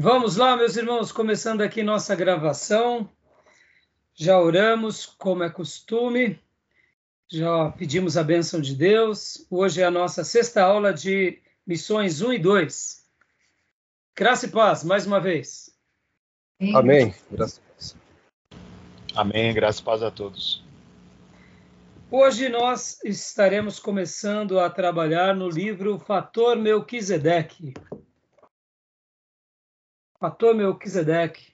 Vamos lá, meus irmãos, começando aqui nossa gravação. Já oramos, como é costume, já pedimos a bênção de Deus. Hoje é a nossa sexta aula de missões 1 e 2. Graça e paz, mais uma vez. Amém. Graças a Deus. Amém. Graças e paz a todos. Hoje nós estaremos começando a trabalhar no livro Fator Melquisedeque. Fator Melquisedeque.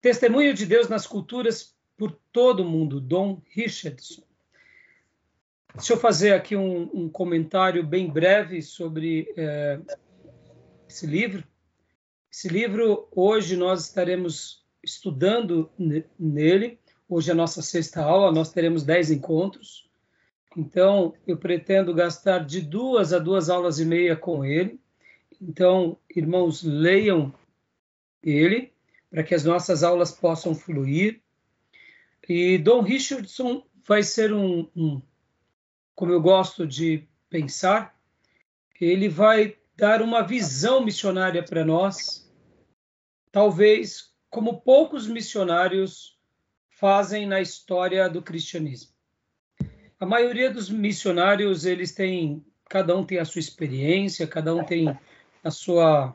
Testemunho de Deus nas culturas por todo o mundo, Dom Richardson. Deixa eu fazer aqui um, um comentário bem breve sobre é, esse livro. Esse livro, hoje nós estaremos estudando nele. Hoje é a nossa sexta aula, nós teremos dez encontros. Então, eu pretendo gastar de duas a duas aulas e meia com ele. Então, irmãos, leiam ele para que as nossas aulas possam fluir. E Dom Richardson vai ser um, um como eu gosto de pensar, ele vai dar uma visão missionária para nós, talvez como poucos missionários fazem na história do cristianismo. A maioria dos missionários, eles têm, cada um tem a sua experiência, cada um tem a sua,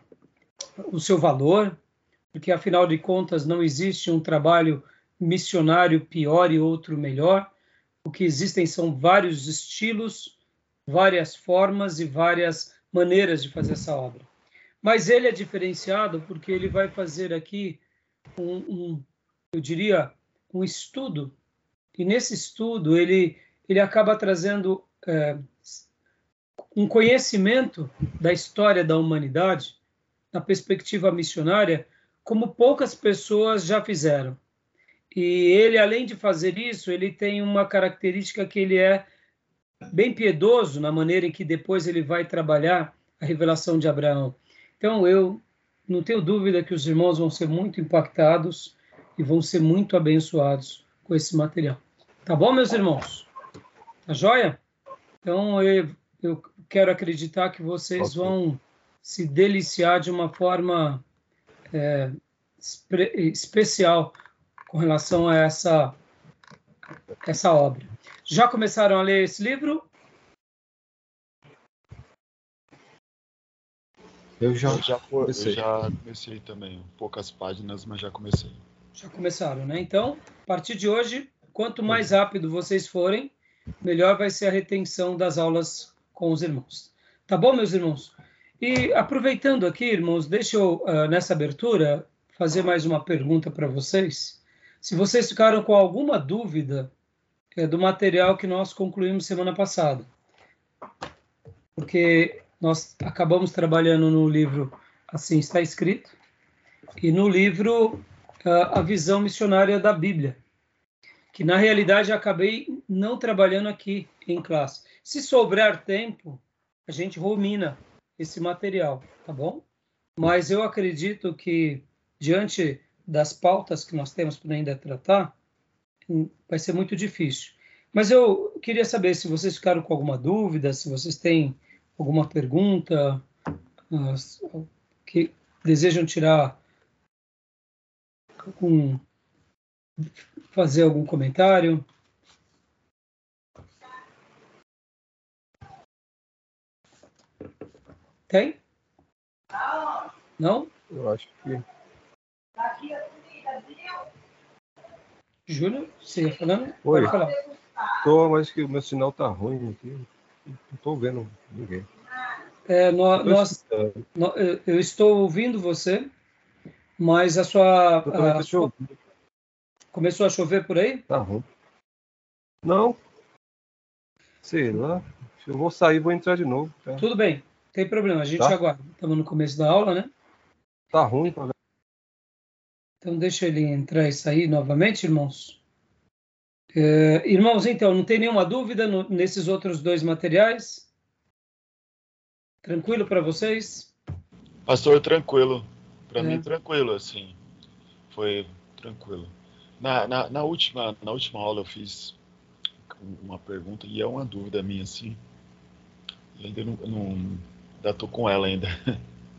o seu valor, porque afinal de contas não existe um trabalho missionário pior e outro melhor. O que existem são vários estilos, várias formas e várias maneiras de fazer essa obra. Mas ele é diferenciado porque ele vai fazer aqui um, um eu diria, um estudo. E nesse estudo ele ele acaba trazendo é, um conhecimento da história da humanidade, na perspectiva missionária, como poucas pessoas já fizeram. E ele, além de fazer isso, ele tem uma característica que ele é bem piedoso na maneira em que depois ele vai trabalhar a revelação de Abraão. Então, eu não tenho dúvida que os irmãos vão ser muito impactados e vão ser muito abençoados com esse material. Tá bom, meus irmãos? Tá joia? Então, eu, eu quero acreditar que vocês okay. vão se deliciar de uma forma é, especial com relação a essa, essa obra. Já começaram a ler esse livro? Eu já, eu já, comecei. Eu já comecei também, poucas páginas, mas já comecei. Já começaram, né? Então, a partir de hoje, quanto mais rápido vocês forem, melhor vai ser a retenção das aulas com os irmãos. Tá bom, meus irmãos? E aproveitando aqui, irmãos, deixa eu, uh, nessa abertura, fazer mais uma pergunta para vocês. Se vocês ficaram com alguma dúvida é, do material que nós concluímos semana passada, porque nós acabamos trabalhando no livro Assim Está Escrito, e no livro uh, A Visão Missionária da Bíblia, que na realidade acabei não trabalhando aqui em classe. Se sobrar tempo, a gente rumina esse material, tá bom? Mas eu acredito que, diante das pautas que nós temos para ainda tratar, hum, vai ser muito difícil. Mas eu queria saber se vocês ficaram com alguma dúvida, se vocês têm alguma pergunta, que desejam tirar fazer algum comentário. Tem? Não? Eu acho que. Júlio, você ia falando? Oi. Pode falar. Tô, mas que o meu sinal tá ruim aqui. Não tô vendo ninguém. É, nós, nós, eu estou ouvindo você, mas a sua. A sua... Começou a chover por aí? Tá ruim. Não. Sei lá. Eu vou sair vou entrar de novo. Tá? Tudo bem tem problema, a gente tá. aguarda. Estamos no começo da aula, né? Tá ruim pra Então deixa ele entrar e sair novamente, irmãos. É, irmãos, então, não tem nenhuma dúvida no, nesses outros dois materiais? Tranquilo para vocês? Pastor, tranquilo. Para é. mim, tranquilo, assim. Foi tranquilo. Na, na, na, última, na última aula eu fiz uma pergunta e é uma dúvida minha, assim. E ainda não, não Ainda tô com ela ainda.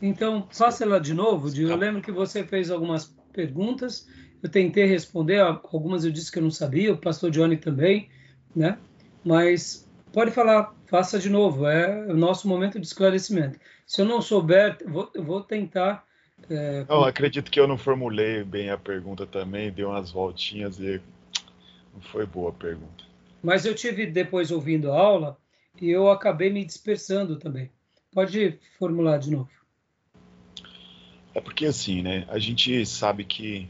Então, faça ela de novo, Eu lembro que você fez algumas perguntas, eu tentei responder, algumas eu disse que eu não sabia, o pastor Johnny também, né? Mas pode falar, faça de novo, é o nosso momento de esclarecimento. Se eu não souber, eu vou, eu vou tentar. É, não, acredito que eu não formulei bem a pergunta também, dei umas voltinhas e não foi boa a pergunta. Mas eu tive depois ouvindo a aula e eu acabei me dispersando também. Pode formular de novo. É porque assim, né? A gente sabe que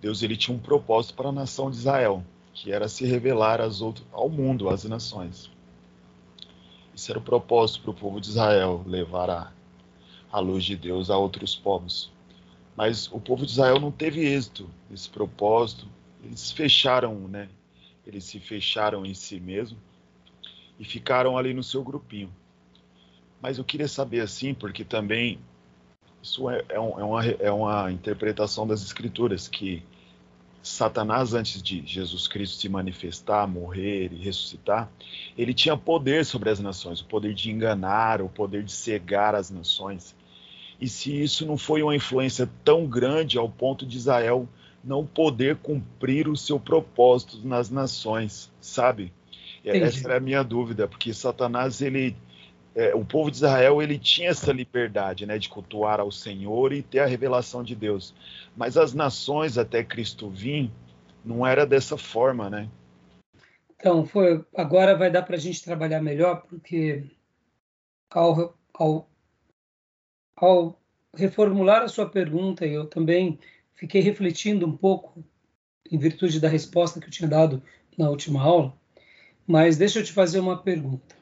Deus ele tinha um propósito para a nação de Israel, que era se revelar às outras, ao mundo, às nações. Esse era o propósito para o povo de Israel, levar a, a luz de Deus a outros povos. Mas o povo de Israel não teve êxito nesse propósito. Eles fecharam, né? Eles se fecharam em si mesmo e ficaram ali no seu grupinho. Mas eu queria saber assim, porque também isso é, é, um, é, uma, é uma interpretação das Escrituras, que Satanás, antes de Jesus Cristo se manifestar, morrer e ressuscitar, ele tinha poder sobre as nações, o poder de enganar, o poder de cegar as nações. E se isso não foi uma influência tão grande ao ponto de Israel não poder cumprir o seu propósito nas nações, sabe? Entendi. Essa é a minha dúvida, porque Satanás ele é, o povo de Israel ele tinha essa liberdade né, de cultuar ao Senhor e ter a revelação de Deus. Mas as nações até Cristo vir não era dessa forma, né? Então, foi, agora vai dar para a gente trabalhar melhor, porque ao, ao, ao reformular a sua pergunta, eu também fiquei refletindo um pouco em virtude da resposta que eu tinha dado na última aula, mas deixa eu te fazer uma pergunta.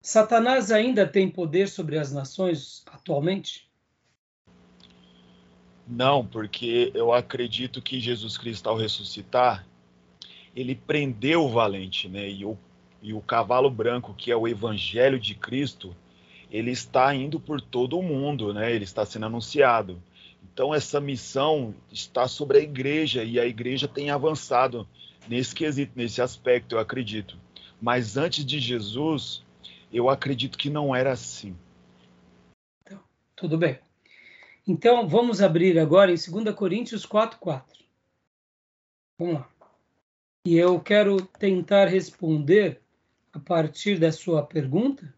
Satanás ainda tem poder sobre as nações atualmente? Não, porque eu acredito que Jesus Cristo, ao ressuscitar, ele prendeu o valente, né? E o, e o cavalo branco, que é o evangelho de Cristo, ele está indo por todo o mundo, né? Ele está sendo anunciado. Então, essa missão está sobre a igreja e a igreja tem avançado nesse quesito, nesse aspecto, eu acredito. Mas antes de Jesus, eu acredito que não era assim. Então, tudo bem. Então, vamos abrir agora em 2 Coríntios 4,4. Vamos lá. E eu quero tentar responder a partir da sua pergunta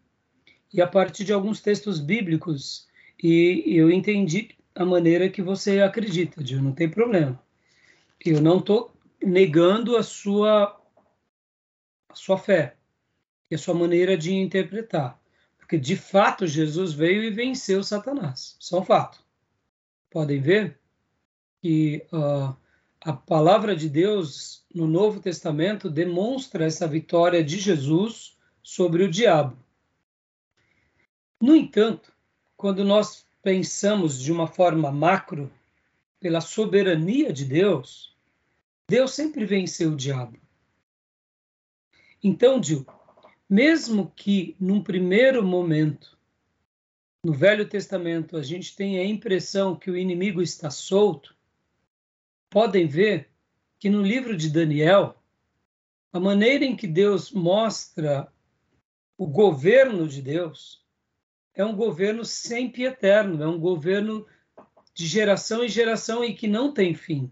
e a partir de alguns textos bíblicos. E eu entendi a maneira que você acredita, Gil, não tem problema. Eu não estou negando a sua, a sua fé e a sua maneira de interpretar. Porque, de fato, Jesus veio e venceu Satanás. É um fato. Podem ver que uh, a palavra de Deus no Novo Testamento demonstra essa vitória de Jesus sobre o diabo. No entanto, quando nós pensamos de uma forma macro, pela soberania de Deus, Deus sempre venceu o diabo. Então, Dil, mesmo que num primeiro momento, no Velho Testamento, a gente tenha a impressão que o inimigo está solto, podem ver que no livro de Daniel, a maneira em que Deus mostra o governo de Deus é um governo sempre eterno, é um governo de geração em geração e que não tem fim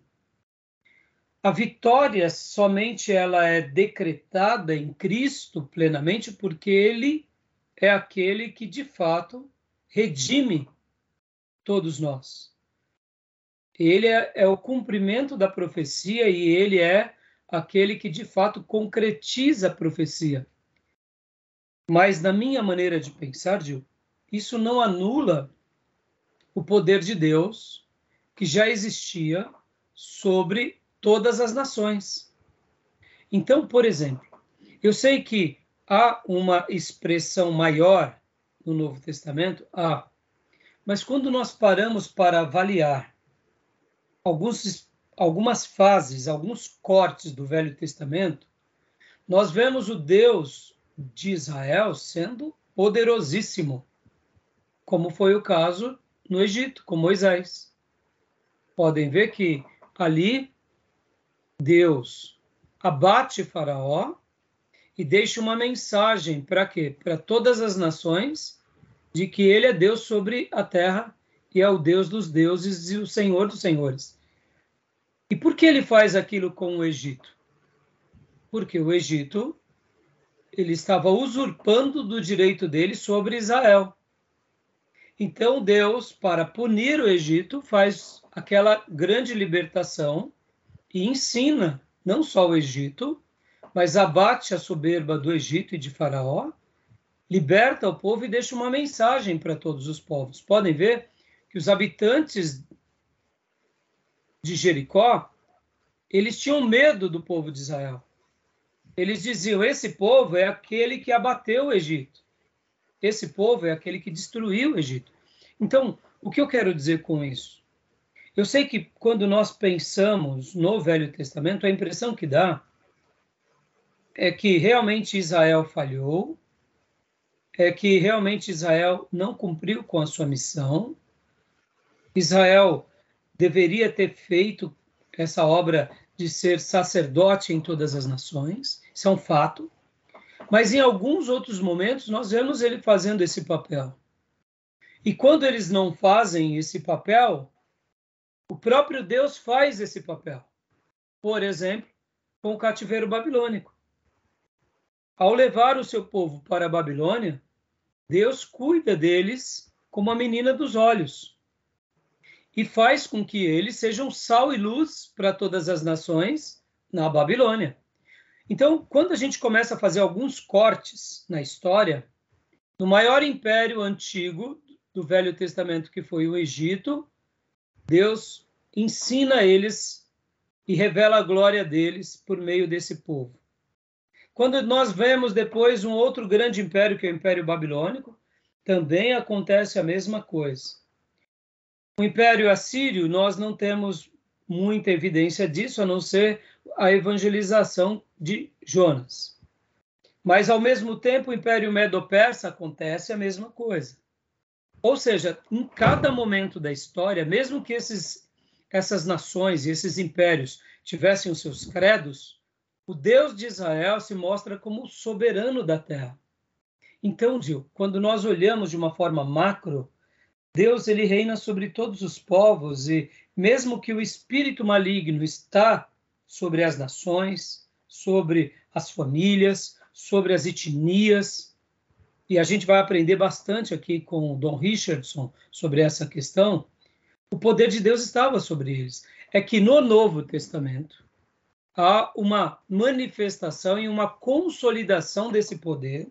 a vitória somente ela é decretada em Cristo plenamente porque ele é aquele que de fato redime todos nós. Ele é, é o cumprimento da profecia e ele é aquele que de fato concretiza a profecia. Mas na minha maneira de pensar, Gil, isso não anula o poder de Deus que já existia sobre todas as nações. Então, por exemplo, eu sei que há uma expressão maior no Novo Testamento, há, mas quando nós paramos para avaliar alguns, algumas fases, alguns cortes do Velho Testamento, nós vemos o Deus de Israel sendo poderosíssimo, como foi o caso no Egito, com Moisés. Podem ver que ali Deus abate Faraó e deixa uma mensagem para quê? Para todas as nações de que ele é Deus sobre a terra e é o Deus dos deuses e o Senhor dos senhores. E por que ele faz aquilo com o Egito? Porque o Egito ele estava usurpando do direito dele sobre Israel. Então Deus, para punir o Egito, faz aquela grande libertação e ensina não só o Egito, mas abate a soberba do Egito e de Faraó, liberta o povo e deixa uma mensagem para todos os povos. Podem ver que os habitantes de Jericó, eles tinham medo do povo de Israel. Eles diziam: esse povo é aquele que abateu o Egito. Esse povo é aquele que destruiu o Egito. Então, o que eu quero dizer com isso? Eu sei que quando nós pensamos no Velho Testamento, a impressão que dá é que realmente Israel falhou, é que realmente Israel não cumpriu com a sua missão. Israel deveria ter feito essa obra de ser sacerdote em todas as nações, isso é um fato. Mas em alguns outros momentos nós vemos ele fazendo esse papel. E quando eles não fazem esse papel, o próprio Deus faz esse papel. Por exemplo, com o cativeiro babilônico. Ao levar o seu povo para a Babilônia, Deus cuida deles como a menina dos olhos e faz com que eles sejam sal e luz para todas as nações na Babilônia. Então, quando a gente começa a fazer alguns cortes na história, no maior império antigo do Velho Testamento, que foi o Egito, Deus ensina eles e revela a glória deles por meio desse povo. Quando nós vemos depois um outro grande império, que é o Império Babilônico, também acontece a mesma coisa. O Império Assírio, nós não temos muita evidência disso, a não ser a evangelização de Jonas. Mas, ao mesmo tempo, o Império Medo-Persa acontece a mesma coisa. Ou seja, em cada momento da história, mesmo que esses, essas nações e esses impérios tivessem os seus credos, o Deus de Israel se mostra como soberano da terra. Então, Gil, quando nós olhamos de uma forma macro, Deus ele reina sobre todos os povos e mesmo que o espírito maligno está sobre as nações, sobre as famílias, sobre as etnias, e a gente vai aprender bastante aqui com o Don Richardson sobre essa questão. O poder de Deus estava sobre eles. É que no Novo Testamento há uma manifestação e uma consolidação desse poder,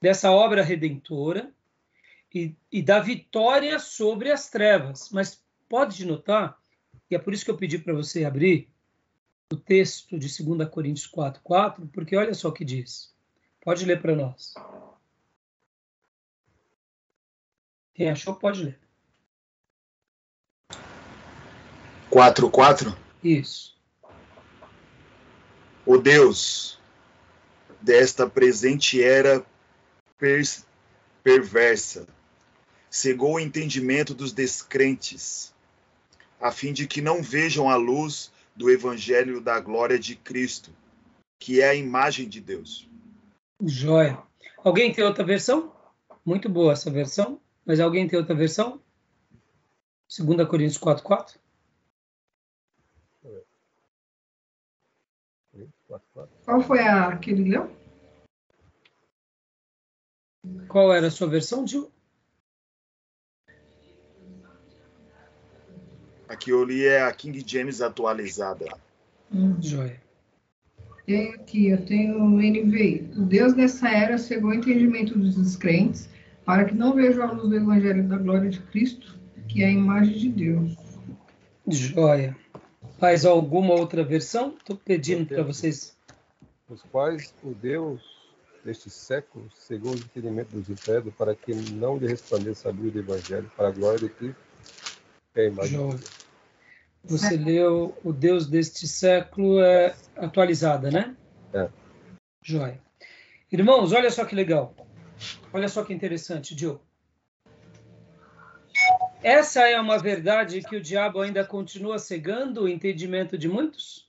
dessa obra redentora e, e da vitória sobre as trevas. Mas pode notar, e é por isso que eu pedi para você abrir o texto de 2 Coríntios 4, 4, porque olha só o que diz. Pode ler para nós. Quem achou, pode ler. 4, 4? Isso. O Deus desta presente era per perversa cegou o entendimento dos descrentes, a fim de que não vejam a luz do evangelho da glória de Cristo, que é a imagem de Deus. Joia. Alguém tem outra versão? Muito boa essa versão. Mas alguém tem outra versão? 2 Coríntios 4, 4? Qual foi a que ele leu? Qual era a sua versão, Gil? Aqui eu li é a King James atualizada. Hum. Joia. Tenho aqui, eu tenho o NVI. O Deus dessa era cegou o entendimento dos descrentes para que não vejam a luz do Evangelho da glória de Cristo, que é a imagem de Deus. Joia. Faz alguma outra versão? Estou pedindo para vocês. Os quais o Deus deste século cegou o entendimento dos incrédulos para que não lhe resplandeça a luz do Evangelho para a glória de Cristo, que é a imagem Joia. de Deus. Você leu O Deus deste século é atualizada, né? É. Joia. Irmãos, olha só que legal. Olha só que interessante, Diogo. Essa é uma verdade que o diabo ainda continua cegando o entendimento de muitos?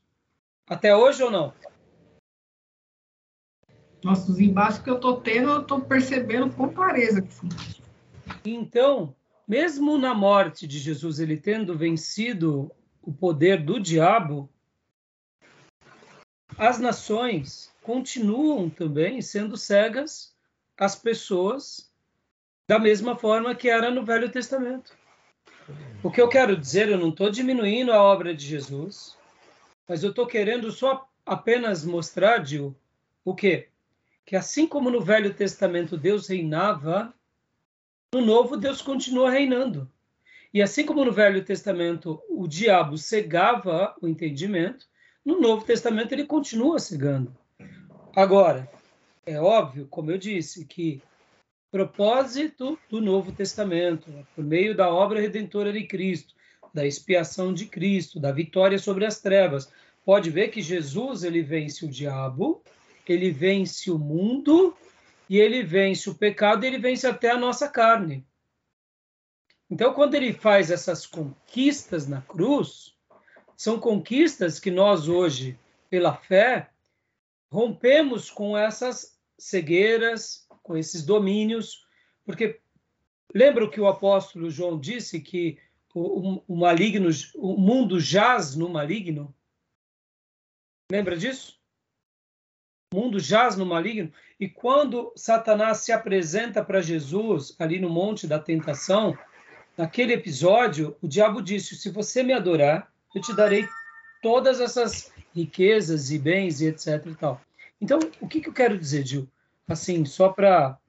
Até hoje ou não? Nossa, os embaixos que eu tô tendo, eu tô percebendo com clareza. Então, mesmo na morte de Jesus, ele tendo vencido o poder do diabo, as nações continuam também sendo cegas às pessoas da mesma forma que era no Velho Testamento. O que eu quero dizer, eu não estou diminuindo a obra de Jesus, mas eu estou querendo só apenas mostrar, Gil, o quê? Que assim como no Velho Testamento Deus reinava, no Novo Deus continua reinando. E assim como no Velho Testamento o diabo cegava o entendimento, no Novo Testamento ele continua cegando. Agora, é óbvio, como eu disse, que propósito do Novo Testamento, por meio da obra redentora de Cristo, da expiação de Cristo, da vitória sobre as trevas. Pode ver que Jesus ele vence o diabo, ele vence o mundo e ele vence o pecado, e ele vence até a nossa carne. Então, quando ele faz essas conquistas na cruz, são conquistas que nós hoje, pela fé, rompemos com essas cegueiras, com esses domínios, porque lembra que o apóstolo João disse que o, o, maligno, o mundo jaz no maligno? Lembra disso? O mundo jaz no maligno. E quando Satanás se apresenta para Jesus ali no monte da tentação, naquele episódio, o diabo disse: Se você me adorar, eu te darei todas essas riquezas e bens e etc. E tal. Então, o que, que eu quero dizer, Gil? assim, só para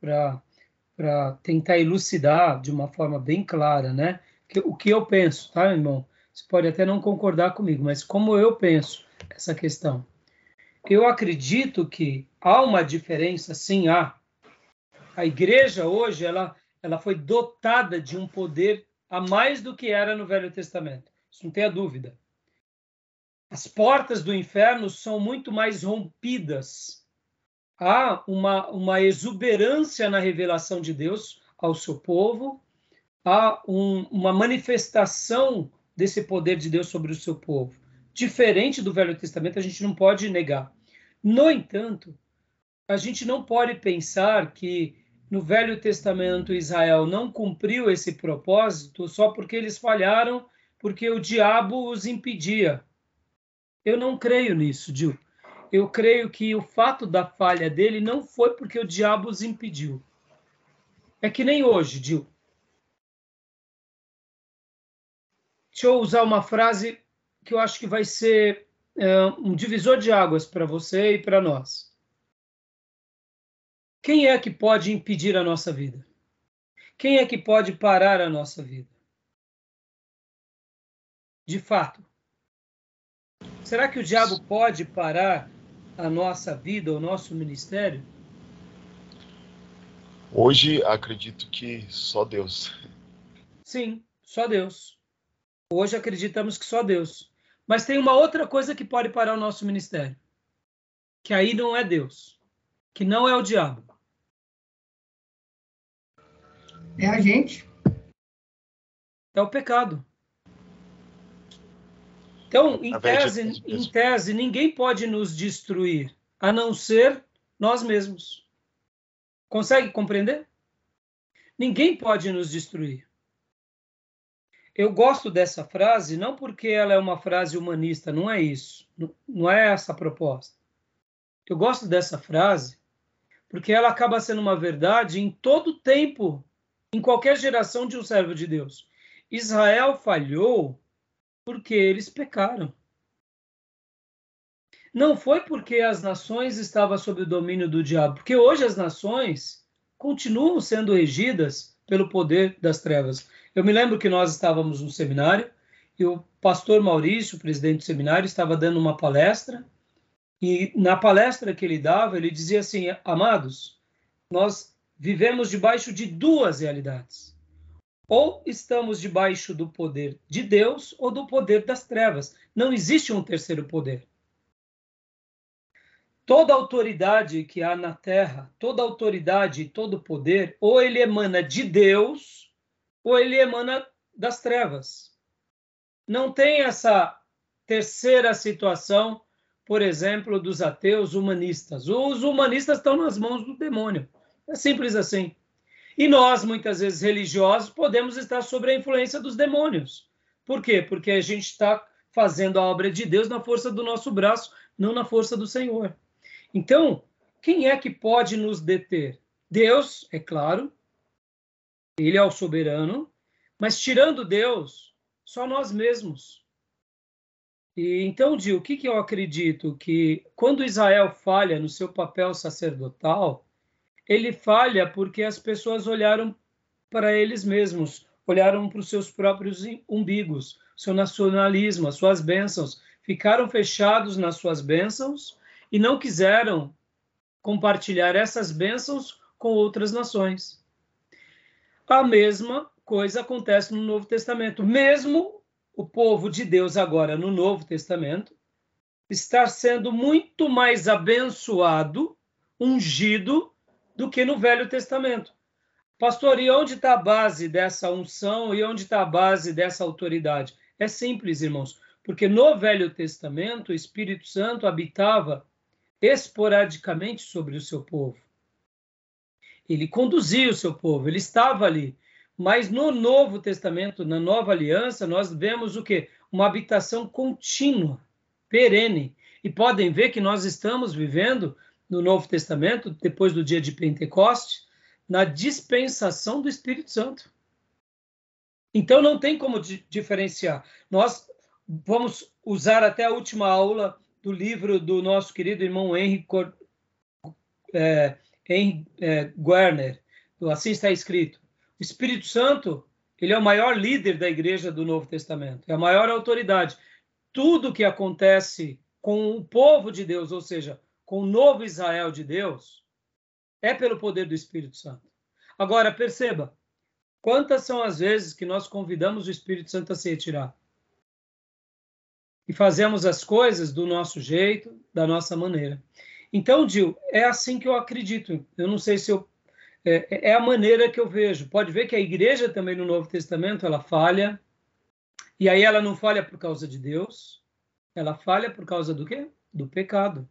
tentar elucidar de uma forma bem clara, né? Que, o que eu penso, tá, irmão? Você pode até não concordar comigo, mas como eu penso essa questão? Eu acredito que há uma diferença, sim, há. A igreja hoje, ela, ela foi dotada de um poder a mais do que era no Velho Testamento. Isso não tenha dúvida. As portas do inferno são muito mais rompidas há uma, uma exuberância na revelação de Deus ao seu povo, há um, uma manifestação desse poder de Deus sobre o seu povo. Diferente do Velho Testamento, a gente não pode negar. No entanto, a gente não pode pensar que no Velho Testamento Israel não cumpriu esse propósito só porque eles falharam, porque o diabo os impedia. Eu não creio nisso, Gil eu creio que o fato da falha dele não foi porque o diabo os impediu. É que nem hoje, Dil. Deixa eu usar uma frase que eu acho que vai ser é, um divisor de águas para você e para nós. Quem é que pode impedir a nossa vida? Quem é que pode parar a nossa vida? De fato. Será que o diabo pode parar a nossa vida, o nosso ministério? Hoje acredito que só Deus. Sim, só Deus. Hoje acreditamos que só Deus. Mas tem uma outra coisa que pode parar o nosso ministério. Que aí não é Deus. Que não é o diabo. É a gente. É o pecado. Então, em tese, em tese, ninguém pode nos destruir, a não ser nós mesmos. Consegue compreender? Ninguém pode nos destruir. Eu gosto dessa frase não porque ela é uma frase humanista, não é isso. Não é essa a proposta. Eu gosto dessa frase porque ela acaba sendo uma verdade em todo tempo, em qualquer geração de um servo de Deus. Israel falhou porque eles pecaram. Não foi porque as nações estavam sob o domínio do diabo, porque hoje as nações continuam sendo regidas pelo poder das trevas. Eu me lembro que nós estávamos no seminário e o pastor Maurício, presidente do seminário, estava dando uma palestra e na palestra que ele dava, ele dizia assim: Amados, nós vivemos debaixo de duas realidades. Ou estamos debaixo do poder de Deus ou do poder das trevas. Não existe um terceiro poder. Toda autoridade que há na terra, toda autoridade e todo poder, ou ele emana de Deus, ou ele emana das trevas. Não tem essa terceira situação, por exemplo, dos ateus humanistas. Os humanistas estão nas mãos do demônio. É simples assim. E nós, muitas vezes religiosos, podemos estar sob a influência dos demônios. Por quê? Porque a gente está fazendo a obra de Deus na força do nosso braço, não na força do Senhor. Então, quem é que pode nos deter? Deus, é claro, ele é o soberano, mas tirando Deus, só nós mesmos. E então, Dio, o que, que eu acredito? Que quando Israel falha no seu papel sacerdotal, ele falha porque as pessoas olharam para eles mesmos, olharam para os seus próprios umbigos, seu nacionalismo, as suas bênçãos, ficaram fechados nas suas bênçãos e não quiseram compartilhar essas bênçãos com outras nações. A mesma coisa acontece no Novo Testamento. Mesmo o povo de Deus agora no Novo Testamento está sendo muito mais abençoado, ungido, do que no Velho Testamento. Pastor, e onde está a base dessa unção e onde está a base dessa autoridade? É simples, irmãos, porque no Velho Testamento o Espírito Santo habitava esporadicamente sobre o seu povo. Ele conduzia o seu povo, ele estava ali. Mas no Novo Testamento, na Nova Aliança, nós vemos o quê? Uma habitação contínua, perene. E podem ver que nós estamos vivendo no Novo Testamento, depois do dia de Pentecostes, na dispensação do Espírito Santo. Então não tem como diferenciar. Nós vamos usar até a última aula do livro do nosso querido irmão Henry, é, Henry é, Guerner. Assim está escrito. O Espírito Santo, ele é o maior líder da igreja do Novo Testamento, é a maior autoridade. Tudo que acontece com o povo de Deus, ou seja, com o novo Israel de Deus, é pelo poder do Espírito Santo. Agora, perceba, quantas são as vezes que nós convidamos o Espírito Santo a se retirar? E fazemos as coisas do nosso jeito, da nossa maneira. Então, Dil, é assim que eu acredito. Eu não sei se eu. É, é a maneira que eu vejo. Pode ver que a igreja também no Novo Testamento ela falha. E aí ela não falha por causa de Deus. Ela falha por causa do quê? Do pecado.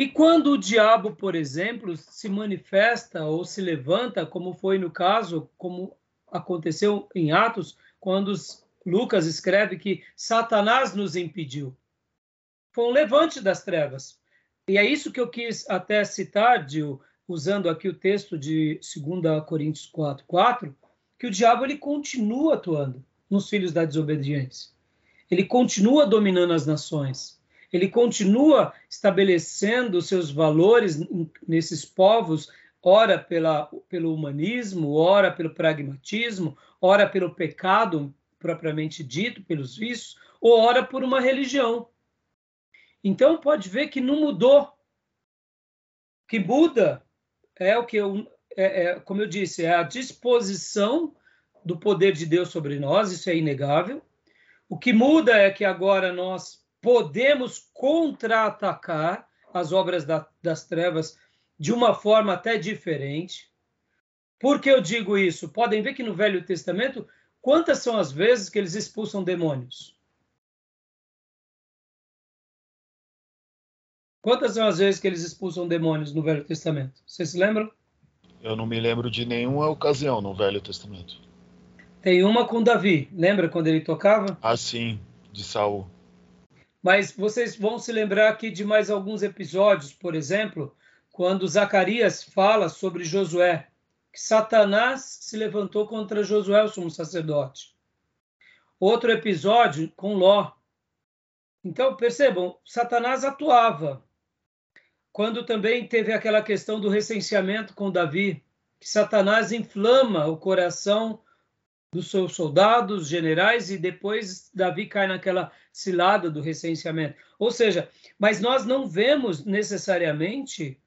E quando o diabo, por exemplo, se manifesta ou se levanta, como foi no caso, como aconteceu em Atos, quando Lucas escreve que Satanás nos impediu. Foi um levante das trevas. E é isso que eu quis até citar, Gil, usando aqui o texto de 2 Coríntios 4, 4, que o diabo ele continua atuando nos filhos da desobediência. Ele continua dominando as nações ele continua estabelecendo seus valores nesses povos, ora pela, pelo humanismo, ora pelo pragmatismo, ora pelo pecado propriamente dito, pelos vícios, ou ora por uma religião. Então pode ver que não mudou. Que muda é o que eu, é, é, como eu disse, é a disposição do poder de Deus sobre nós, isso é inegável. O que muda é que agora nós podemos contra-atacar as obras da, das trevas de uma forma até diferente. Por que eu digo isso? Podem ver que no Velho Testamento, quantas são as vezes que eles expulsam demônios? Quantas são as vezes que eles expulsam demônios no Velho Testamento? Vocês se lembram? Eu não me lembro de nenhuma ocasião no Velho Testamento. Tem uma com Davi. Lembra quando ele tocava? Ah, sim, de Saul. Mas vocês vão se lembrar aqui de mais alguns episódios, por exemplo, quando Zacarias fala sobre Josué, que Satanás se levantou contra Josué, o sumo sacerdote. Outro episódio com Ló. Então, percebam, Satanás atuava. Quando também teve aquela questão do recenseamento com Davi, que Satanás inflama o coração dos seus soldados, generais, e depois Davi cai naquela cilada do recenseamento. Ou seja, mas nós não vemos necessariamente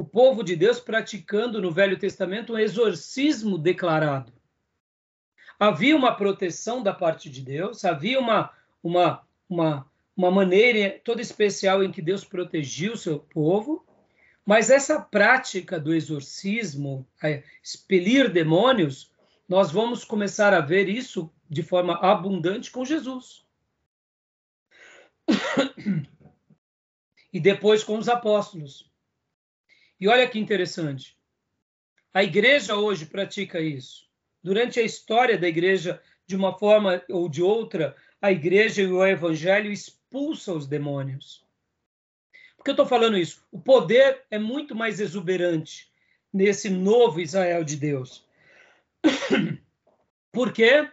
o povo de Deus praticando no Velho Testamento um exorcismo declarado. Havia uma proteção da parte de Deus, havia uma, uma, uma, uma maneira toda especial em que Deus protegia o seu povo, mas essa prática do exorcismo, expelir demônios, nós vamos começar a ver isso de forma abundante com Jesus. e depois com os apóstolos. E olha que interessante. A igreja hoje pratica isso. Durante a história da igreja, de uma forma ou de outra, a igreja e o evangelho expulsam os demônios. Por que eu estou falando isso? O poder é muito mais exuberante nesse novo Israel de Deus. Por quê?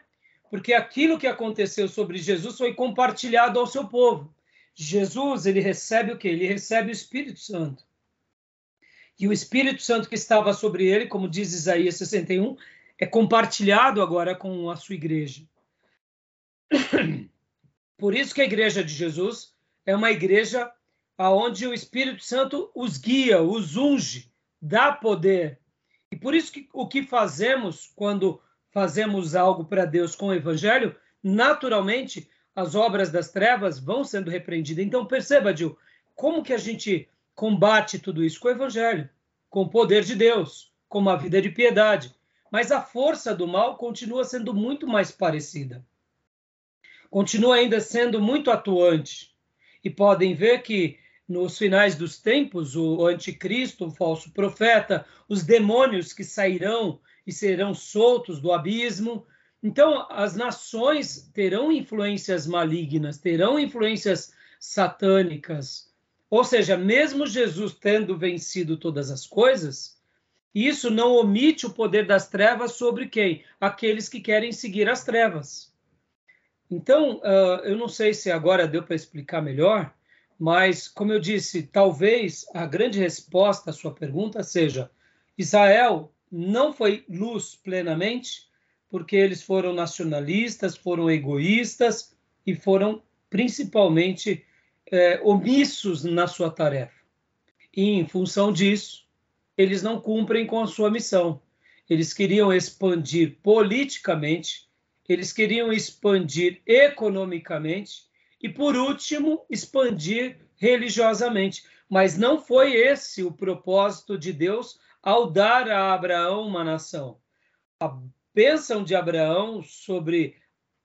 Porque aquilo que aconteceu sobre Jesus foi compartilhado ao seu povo. Jesus, ele recebe o quê? Ele recebe o Espírito Santo. E o Espírito Santo que estava sobre ele, como diz Isaías 61, é compartilhado agora com a sua igreja. Por isso que a igreja de Jesus é uma igreja aonde o Espírito Santo os guia, os unge, dá poder. E por isso que o que fazemos quando fazemos algo para Deus com o evangelho, naturalmente as obras das trevas vão sendo repreendidas. Então perceba, Gil, como que a gente combate tudo isso com o evangelho, com o poder de Deus, com uma vida de piedade. Mas a força do mal continua sendo muito mais parecida. Continua ainda sendo muito atuante. E podem ver que nos finais dos tempos, o anticristo, o falso profeta, os demônios que sairão e serão soltos do abismo. Então, as nações terão influências malignas, terão influências satânicas. Ou seja, mesmo Jesus tendo vencido todas as coisas, isso não omite o poder das trevas sobre quem? Aqueles que querem seguir as trevas. Então, uh, eu não sei se agora deu para explicar melhor, mas, como eu disse, talvez a grande resposta à sua pergunta seja: Israel não foi luz plenamente, porque eles foram nacionalistas, foram egoístas e foram principalmente é, omissos na sua tarefa. E, em função disso, eles não cumprem com a sua missão. Eles queriam expandir politicamente, eles queriam expandir economicamente e, por último, expandir religiosamente. Mas não foi esse o propósito de Deus ao dar a Abraão uma nação. A bênção de Abraão sobre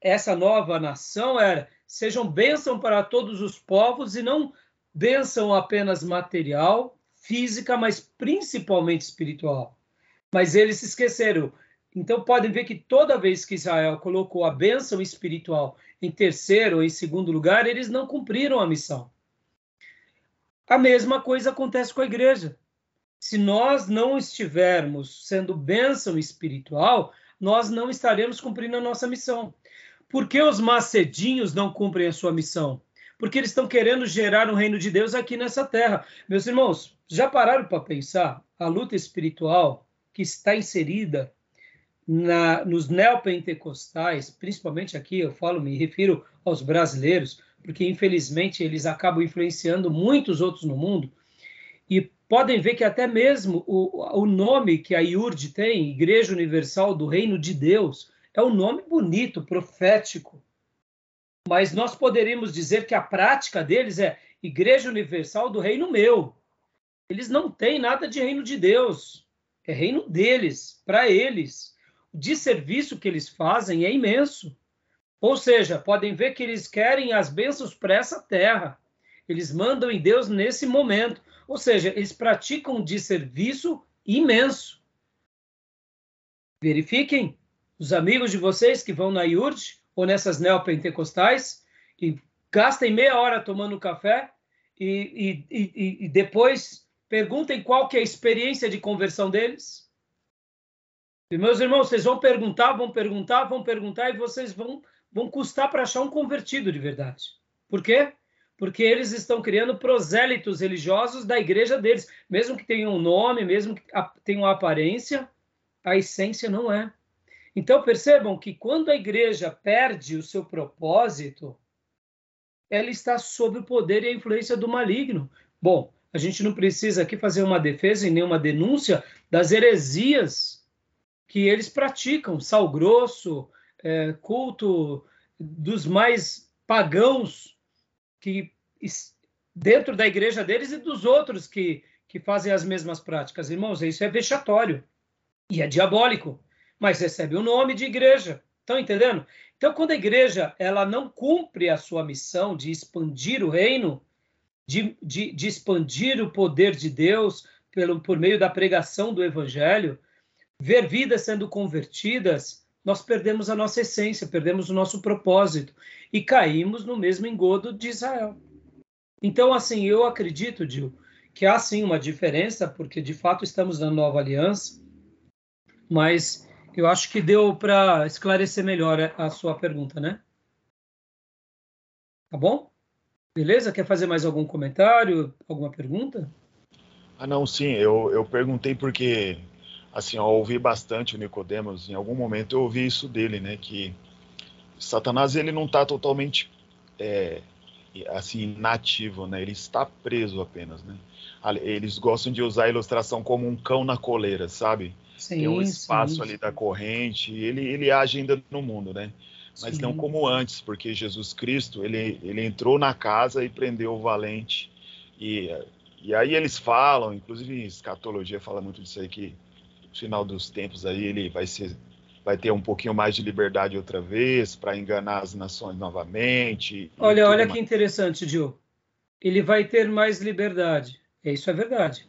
essa nova nação era: sejam bênção para todos os povos e não bênção apenas material, física, mas principalmente espiritual. Mas eles se esqueceram. Então podem ver que toda vez que Israel colocou a bênção espiritual em terceiro ou em segundo lugar, eles não cumpriram a missão. A mesma coisa acontece com a igreja se nós não estivermos sendo bênção espiritual, nós não estaremos cumprindo a nossa missão. Por que os macedinhos não cumprem a sua missão? Porque eles estão querendo gerar um reino de Deus aqui nessa terra. Meus irmãos, já pararam para pensar a luta espiritual que está inserida na, nos neopentecostais, principalmente aqui, eu falo, me refiro aos brasileiros, porque infelizmente eles acabam influenciando muitos outros no mundo. E podem ver que até mesmo o, o nome que a IURD tem, Igreja Universal do Reino de Deus, é um nome bonito, profético. Mas nós poderíamos dizer que a prática deles é Igreja Universal do Reino Meu. Eles não têm nada de reino de Deus. É reino deles, para eles. O desserviço que eles fazem é imenso. Ou seja, podem ver que eles querem as bênçãos para essa terra. Eles mandam em Deus nesse momento. Ou seja, eles praticam um desserviço imenso. Verifiquem os amigos de vocês que vão na IURD ou nessas neopentecostais e gastem meia hora tomando café e, e, e, e depois perguntem qual que é a experiência de conversão deles. E, meus irmãos, vocês vão perguntar, vão perguntar, vão perguntar e vocês vão, vão custar para achar um convertido de verdade. Por quê? porque eles estão criando prosélitos religiosos da igreja deles, mesmo que tenham um nome, mesmo que tenham aparência, a essência não é. Então percebam que quando a igreja perde o seu propósito, ela está sob o poder e a influência do maligno. Bom, a gente não precisa aqui fazer uma defesa e nenhuma denúncia das heresias que eles praticam, sal grosso, é, culto dos mais pagãos que dentro da igreja deles e dos outros que, que fazem as mesmas práticas. Irmãos, isso é vexatório e é diabólico, mas recebe o nome de igreja. Estão entendendo? Então, quando a igreja ela não cumpre a sua missão de expandir o reino, de, de, de expandir o poder de Deus pelo, por meio da pregação do evangelho, ver vidas sendo convertidas, nós perdemos a nossa essência, perdemos o nosso propósito e caímos no mesmo engodo de Israel. Então, assim, eu acredito, Dil, que há sim uma diferença, porque de fato estamos na nova aliança, mas eu acho que deu para esclarecer melhor a sua pergunta, né? Tá bom? Beleza? Quer fazer mais algum comentário, alguma pergunta? Ah, não, sim, eu, eu perguntei porque, assim, eu ouvi bastante o Nicodemos, em algum momento eu ouvi isso dele, né, que Satanás, ele não está totalmente, é, assim, nativo, né, ele está preso apenas, né. Eles gostam de usar a ilustração como um cão na coleira, sabe? Sim, Tem um espaço sim. ali da corrente, ele, ele age ainda no mundo, né? Mas sim. não como antes, porque Jesus Cristo, ele, ele entrou na casa e prendeu o valente. E, e aí eles falam, inclusive escatologia fala muito disso aí, que final dos tempos aí ele vai ser vai ter um pouquinho mais de liberdade outra vez para enganar as nações novamente. Olha, olha mais. que interessante, Gil. Ele vai ter mais liberdade. Isso é verdade.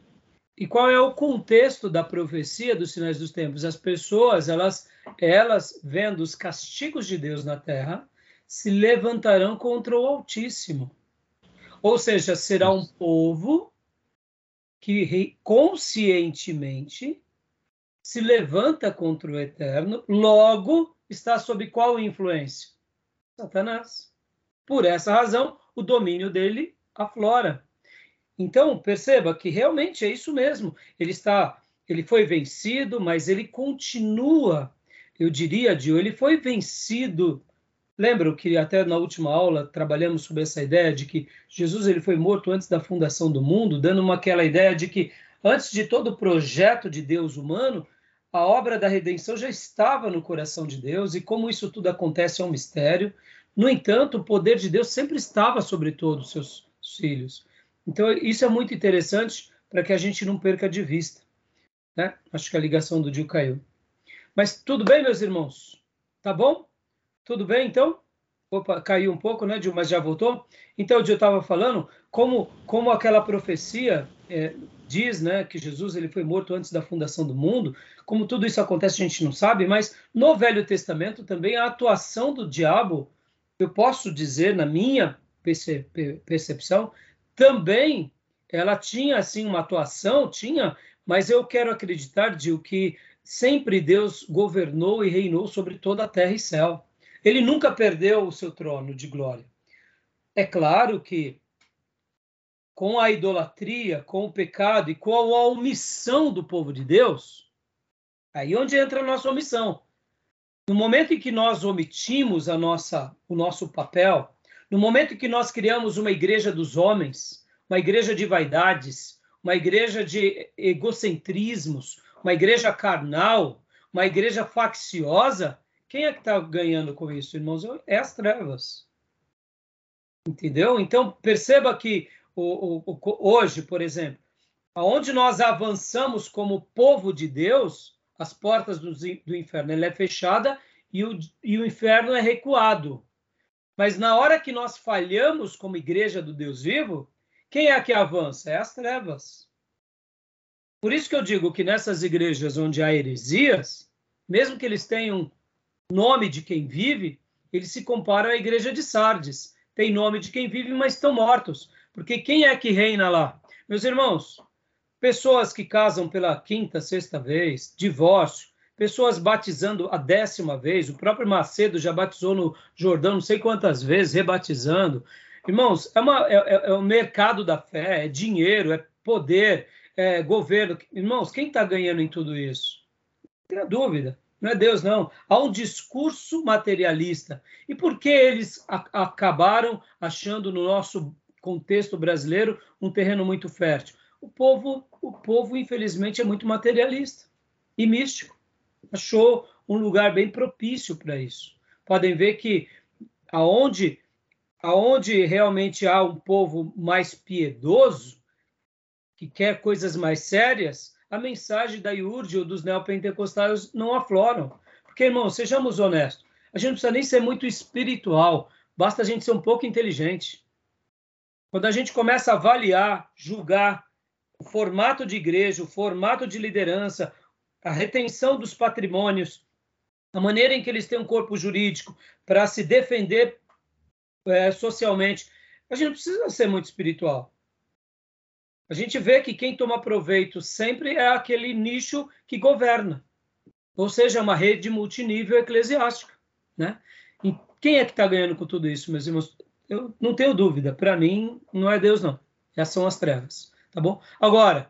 E qual é o contexto da profecia dos sinais dos tempos? As pessoas, elas, elas vendo os castigos de Deus na terra, se levantarão contra o Altíssimo. Ou seja, será um povo que conscientemente se levanta contra o Eterno, logo está sob qual influência? Satanás. Por essa razão, o domínio dele aflora. Então, perceba que realmente é isso mesmo. Ele está, ele foi vencido, mas ele continua, eu diria, Dio, ele foi vencido. Lembram que até na última aula trabalhamos sobre essa ideia de que Jesus ele foi morto antes da fundação do mundo, dando uma aquela ideia de que antes de todo o projeto de Deus humano, a obra da redenção já estava no coração de Deus e como isso tudo acontece é um mistério. No entanto, o poder de Deus sempre estava sobre todos os seus filhos. Então, isso é muito interessante para que a gente não perca de vista. Né? Acho que a ligação do Dio caiu. Mas tudo bem, meus irmãos? Tá bom? Tudo bem, então? Opa, caiu um pouco, né, Dio, mas já voltou? Então, o Dio estava falando como, como aquela profecia é, diz, né, que Jesus ele foi morto antes da fundação do mundo. Como tudo isso acontece, a gente não sabe, mas no Velho Testamento também a atuação do diabo, eu posso dizer, na minha percepção, também ela tinha assim uma atuação, tinha, mas eu quero acreditar de que sempre Deus governou e reinou sobre toda a terra e céu. Ele nunca perdeu o seu trono de glória. É claro que com a idolatria, com o pecado e com a omissão do povo de Deus, aí onde entra a nossa omissão. No momento em que nós omitimos a nossa, o nosso papel, no momento que nós criamos uma igreja dos homens, uma igreja de vaidades, uma igreja de egocentrismos, uma igreja carnal, uma igreja facciosa, quem é que está ganhando com isso, irmãos? É as trevas. Entendeu? Então, perceba que o, o, hoje, por exemplo, aonde nós avançamos como povo de Deus, as portas do, do inferno ela é fechada e o, e o inferno é recuado. Mas na hora que nós falhamos como igreja do Deus vivo, quem é que avança? É as trevas. Por isso que eu digo que nessas igrejas onde há heresias, mesmo que eles tenham nome de quem vive, eles se comparam à igreja de Sardes. Tem nome de quem vive, mas estão mortos. Porque quem é que reina lá? Meus irmãos, pessoas que casam pela quinta, sexta vez, divórcio, pessoas batizando a décima vez, o próprio Macedo já batizou no Jordão não sei quantas vezes, rebatizando. Irmãos, é, uma, é, é, é o mercado da fé, é dinheiro, é poder, é governo. Irmãos, quem está ganhando em tudo isso? Não tenha dúvida. Não é Deus, não. Há um discurso materialista. E por que eles acabaram achando no nosso contexto brasileiro um terreno muito fértil? O povo, o povo infelizmente, é muito materialista e místico achou um lugar bem propício para isso. Podem ver que aonde, aonde realmente há um povo mais piedoso, que quer coisas mais sérias, a mensagem da IURD ou dos neopentecostais não afloram. Porque, irmão, sejamos honestos, a gente não precisa nem ser muito espiritual, basta a gente ser um pouco inteligente. Quando a gente começa a avaliar, julgar o formato de igreja, o formato de liderança, a retenção dos patrimônios, a maneira em que eles têm um corpo jurídico para se defender é, socialmente. A gente não precisa ser muito espiritual. A gente vê que quem toma proveito sempre é aquele nicho que governa, ou seja, uma rede multinível eclesiástica, né? E quem é que está ganhando com tudo isso, meus irmãos? Eu não tenho dúvida. Para mim, não é Deus, não. Essas são as trevas, tá bom? Agora,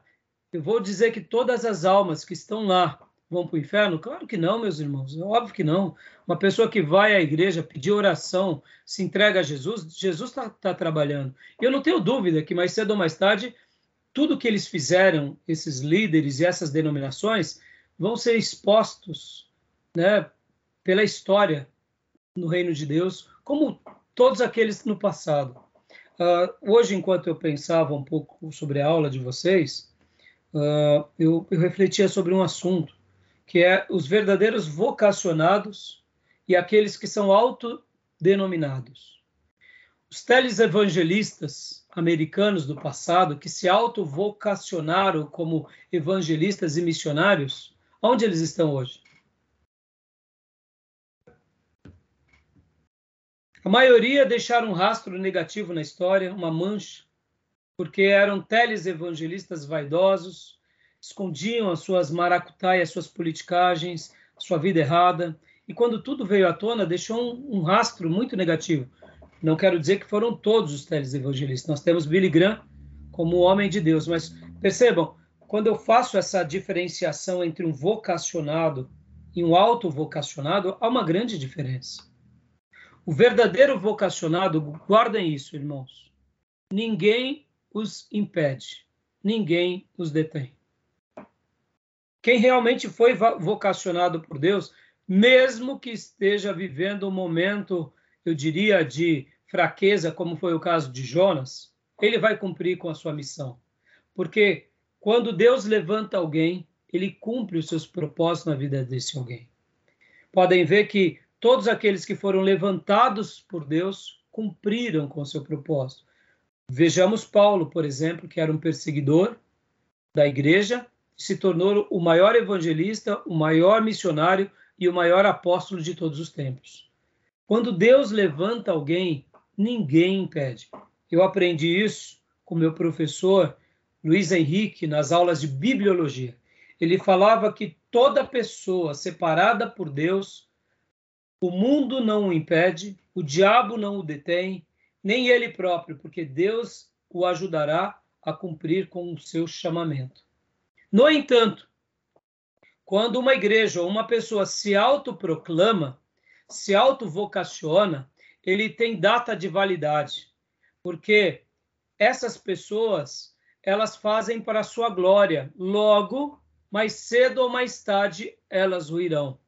eu vou dizer que todas as almas que estão lá vão para o inferno? Claro que não, meus irmãos. É óbvio que não. Uma pessoa que vai à igreja pedir oração, se entrega a Jesus, Jesus está tá trabalhando. Eu não tenho dúvida que mais cedo ou mais tarde tudo que eles fizeram, esses líderes e essas denominações, vão ser expostos né, pela história no reino de Deus, como todos aqueles no passado. Uh, hoje, enquanto eu pensava um pouco sobre a aula de vocês, uh, eu, eu refletia sobre um assunto, que é os verdadeiros vocacionados e aqueles que são autodenominados. Os telesevangelistas americanos do passado que se autovocacionaram como evangelistas e missionários, onde eles estão hoje? A maioria deixaram um rastro negativo na história, uma mancha, porque eram telesevangelistas vaidosos, escondiam as suas maracutaias, as suas politicagens, sua vida errada, e quando tudo veio à tona, deixou um, um rastro muito negativo não quero dizer que foram todos os televangelistas. Nós temos Billy Graham como homem de Deus, mas percebam, quando eu faço essa diferenciação entre um vocacionado e um autovocacionado, há uma grande diferença. O verdadeiro vocacionado, guardem isso, irmãos. Ninguém os impede, ninguém os detém. Quem realmente foi vocacionado por Deus, mesmo que esteja vivendo um momento eu diria, de fraqueza, como foi o caso de Jonas, ele vai cumprir com a sua missão. Porque quando Deus levanta alguém, ele cumpre os seus propósitos na vida desse alguém. Podem ver que todos aqueles que foram levantados por Deus cumpriram com seu propósito. Vejamos Paulo, por exemplo, que era um perseguidor da igreja, se tornou o maior evangelista, o maior missionário e o maior apóstolo de todos os tempos. Quando Deus levanta alguém, ninguém impede. Eu aprendi isso com meu professor Luiz Henrique nas aulas de bibliologia. Ele falava que toda pessoa separada por Deus, o mundo não o impede, o diabo não o detém, nem ele próprio, porque Deus o ajudará a cumprir com o seu chamamento. No entanto, quando uma igreja ou uma pessoa se autoproclama, se autovocaciona, ele tem data de validade, porque essas pessoas elas fazem para a sua glória. Logo, mais cedo ou mais tarde, elas o irão,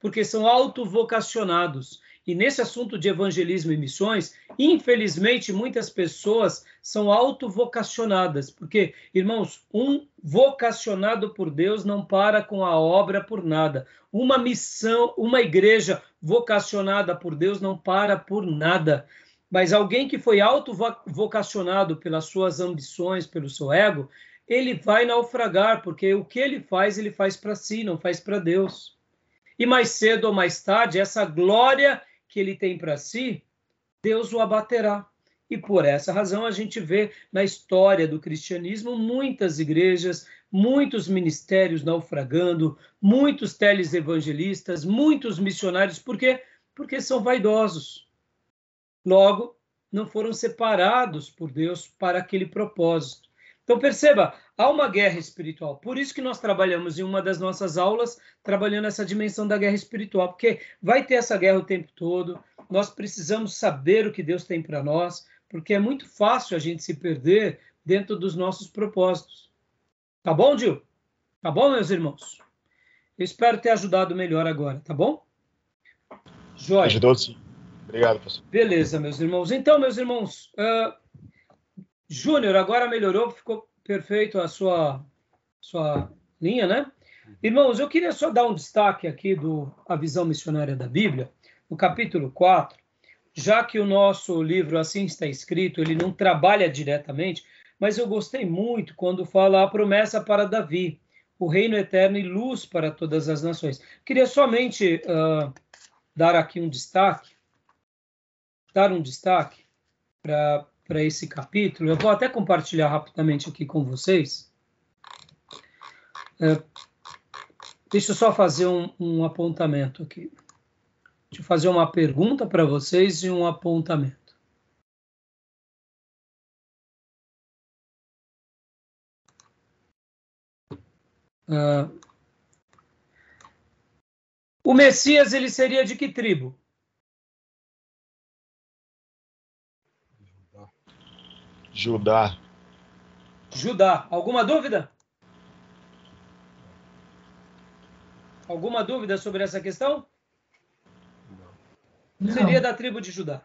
porque são autovocacionados. E nesse assunto de evangelismo e missões, infelizmente, muitas pessoas são autovocacionadas, porque, irmãos, um vocacionado por Deus não para com a obra por nada. Uma missão, uma igreja vocacionada por Deus não para por nada. Mas alguém que foi autovocacionado pelas suas ambições, pelo seu ego, ele vai naufragar, porque o que ele faz, ele faz para si, não faz para Deus. E mais cedo ou mais tarde, essa glória que ele tem para si, Deus o abaterá. E por essa razão a gente vê na história do cristianismo muitas igrejas, muitos ministérios naufragando, muitos televangelistas, muitos missionários, por quê? Porque são vaidosos. Logo, não foram separados por Deus para aquele propósito. Então perceba, há uma guerra espiritual. Por isso que nós trabalhamos em uma das nossas aulas trabalhando essa dimensão da guerra espiritual, porque vai ter essa guerra o tempo todo. Nós precisamos saber o que Deus tem para nós, porque é muito fácil a gente se perder dentro dos nossos propósitos. Tá bom, Gil? Tá bom, meus irmãos? Eu espero ter ajudado melhor agora, tá bom? Joia. Ajudou sim. Obrigado, professor. Beleza, meus irmãos. Então, meus irmãos, uh, Júnior, agora melhorou, ficou perfeito a sua, sua linha, né? Irmãos, eu queria só dar um destaque aqui do A Visão Missionária da Bíblia, no capítulo 4, já que o nosso livro assim está escrito, ele não trabalha diretamente, mas eu gostei muito quando fala a promessa para Davi. o reino eterno e luz para todas as nações. Queria somente uh, dar aqui um destaque, dar um destaque para esse capítulo. Eu vou até compartilhar rapidamente aqui com vocês. Uh, deixa eu só fazer um, um apontamento aqui. Deixa eu fazer uma pergunta para vocês e um apontamento. Uh, o Messias ele seria de que tribo? Judá. Judá. Alguma dúvida? Alguma dúvida sobre essa questão? Não. Seria da tribo de Judá.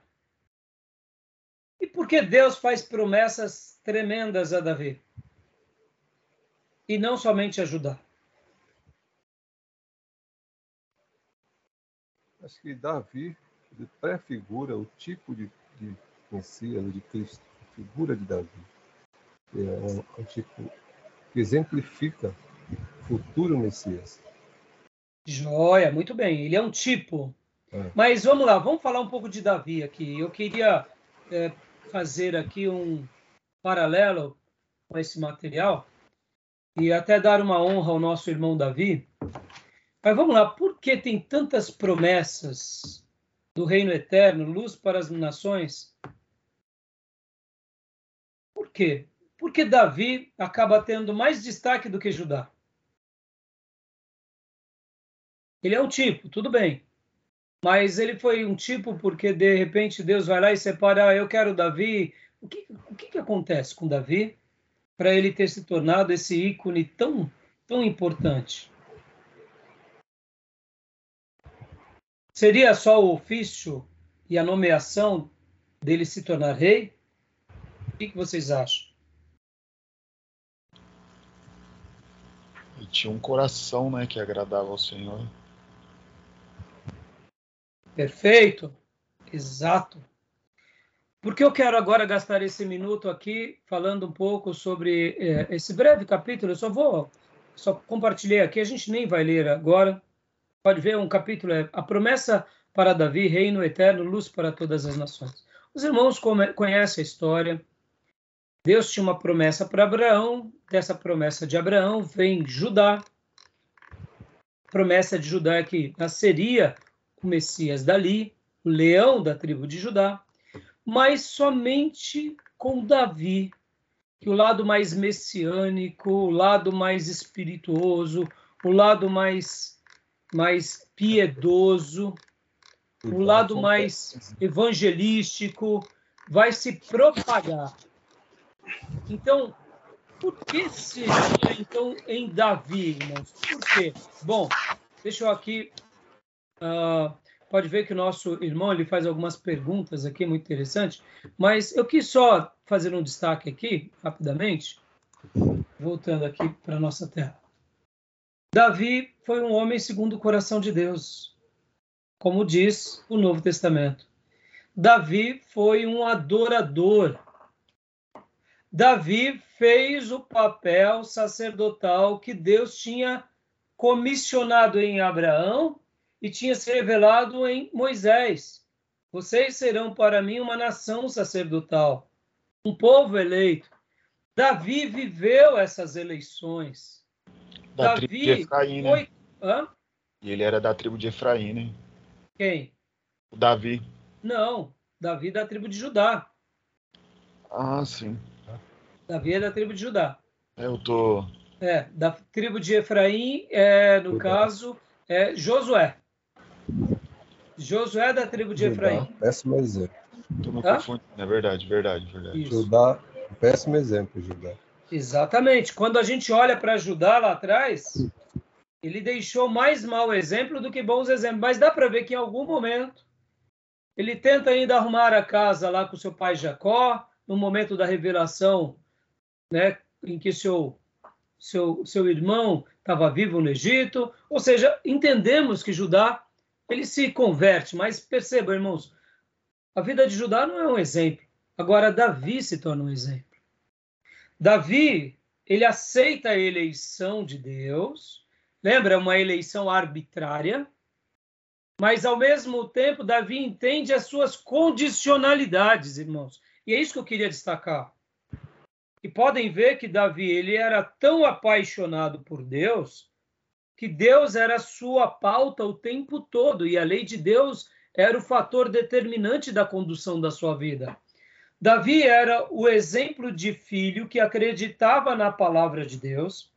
E por que Deus faz promessas tremendas a Davi? e não somente ajudar. Acho que Davi prefigura o tipo de, de Messias, de Cristo, a figura de Davi. É um, um tipo que exemplifica o futuro Messias. Joia, muito bem. Ele é um tipo. É. Mas vamos lá, vamos falar um pouco de Davi aqui. Eu queria é, fazer aqui um paralelo com esse material e até dar uma honra ao nosso irmão Davi. Mas vamos lá, por que tem tantas promessas do reino eterno, luz para as nações? Por quê? Porque Davi acaba tendo mais destaque do que Judá. Ele é um tipo, tudo bem. Mas ele foi um tipo porque de repente Deus vai lá e separa, ah, eu quero Davi. O que, o que, que acontece com Davi? para ele ter se tornado esse ícone tão, tão importante? Seria só o ofício e a nomeação dele se tornar rei? O que, que vocês acham? Ele tinha um coração né, que agradava ao Senhor. Perfeito, exato. Porque eu quero agora gastar esse minuto aqui falando um pouco sobre é, esse breve capítulo. Eu só vou, só compartilhei aqui, a gente nem vai ler agora. Pode ver um capítulo, é a promessa para Davi, reino eterno, luz para todas as nações. Os irmãos conhecem a história. Deus tinha uma promessa para Abraão, dessa promessa de Abraão vem Judá. A promessa de Judá é que nasceria o Messias dali, o leão da tribo de Judá mas somente com Davi, que o lado mais messiânico, o lado mais espirituoso, o lado mais mais piedoso, o lado mais evangelístico vai se propagar. Então, por que se então em Davi, irmãos? Por quê? Bom, deixa eu aqui uh, pode ver que o nosso irmão ele faz algumas perguntas aqui muito interessantes, mas eu quis só fazer um destaque aqui, rapidamente, voltando aqui para a nossa terra. Davi foi um homem segundo o coração de Deus, como diz o Novo Testamento. Davi foi um adorador. Davi fez o papel sacerdotal que Deus tinha comissionado em Abraão e tinha se revelado em Moisés: Vocês serão para mim uma nação sacerdotal, um povo eleito. Davi viveu essas eleições. Da Davi tribo de Efraim, né? foi... Hã? E ele era da tribo de Efraim, né? Quem? O Davi. Não, Davi da tribo de Judá. Ah, sim. Davi é da tribo de Judá. É, eu tô. É, da tribo de Efraim, é, no caso, é Josué. Josué da tribo de Efraim. Péssimo exemplo. É verdade, verdade, verdade. Isso. Judá, péssimo exemplo, Judá. Exatamente. Quando a gente olha para Judá lá atrás, ele deixou mais mau exemplo do que bons exemplos. Mas dá para ver que em algum momento ele tenta ainda arrumar a casa lá com seu pai Jacó, no momento da revelação, né, em que seu seu, seu irmão estava vivo no Egito. Ou seja, entendemos que Judá ele se converte, mas percebam, irmãos, a vida de Judá não é um exemplo. Agora, Davi se torna um exemplo. Davi, ele aceita a eleição de Deus. Lembra, uma eleição arbitrária. Mas, ao mesmo tempo, Davi entende as suas condicionalidades, irmãos. E é isso que eu queria destacar. E podem ver que Davi ele era tão apaixonado por Deus que Deus era sua pauta o tempo todo e a lei de Deus era o fator determinante da condução da sua vida. Davi era o exemplo de filho que acreditava na palavra de Deus,